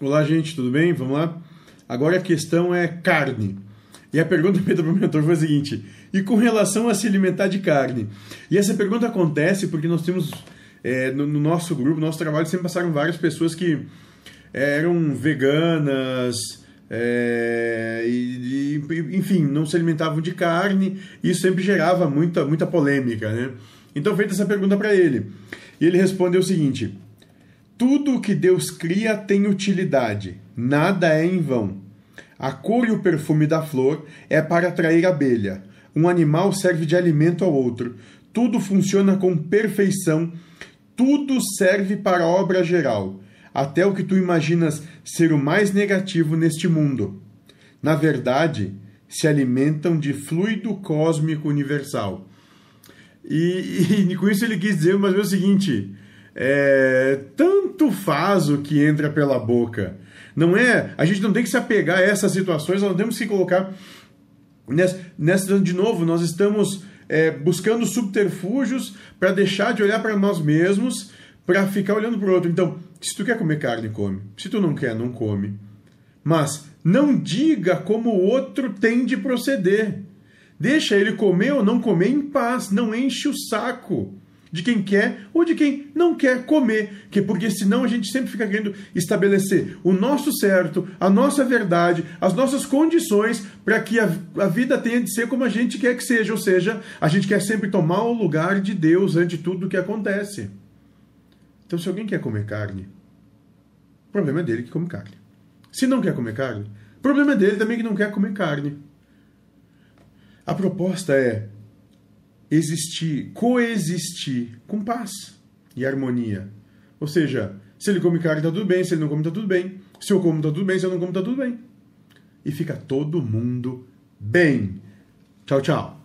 Olá, gente, tudo bem? Vamos lá? Agora a questão é carne. E a pergunta feita para o mentor foi a seguinte: e com relação a se alimentar de carne? E essa pergunta acontece porque nós temos é, no, no, nosso grupo, no nosso trabalho, sempre passaram várias pessoas que é, eram veganas, é, e, e, enfim, não se alimentavam de carne, e isso sempre gerava muita, muita polêmica, né? Então, feita essa pergunta para ele, e ele respondeu o seguinte: tudo que Deus cria tem utilidade, nada é em vão. A cor e o perfume da flor é para atrair abelha. Um animal serve de alimento ao outro. Tudo funciona com perfeição. Tudo serve para a obra geral, até o que tu imaginas ser o mais negativo neste mundo. Na verdade, se alimentam de fluido cósmico universal. E, e com isso ele quis dizer ou menos o seguinte: é, tanto faz o que entra pela boca. Não é? A gente não tem que se apegar a essas situações, nós não temos que colocar nessa, nessa de novo, nós estamos é, buscando subterfúgios para deixar de olhar para nós mesmos, para ficar olhando para o outro. Então, se tu quer comer carne, come. Se tu não quer, não come. Mas não diga como o outro tem de proceder. Deixa ele comer ou não comer em paz, não enche o saco de quem quer ou de quem não quer comer, que porque senão a gente sempre fica querendo estabelecer o nosso certo, a nossa verdade, as nossas condições para que a, a vida tenha de ser como a gente quer que seja, ou seja, a gente quer sempre tomar o lugar de Deus ante tudo o que acontece. Então, se alguém quer comer carne, o problema é dele que come carne. Se não quer comer carne, o problema é dele também que não quer comer carne. A proposta é existir, coexistir com paz e harmonia. Ou seja, se ele come carne, está tudo bem, se ele não come, está tudo bem. Se eu como, está tudo bem, se eu não como, está tudo bem. E fica todo mundo bem. Tchau, tchau.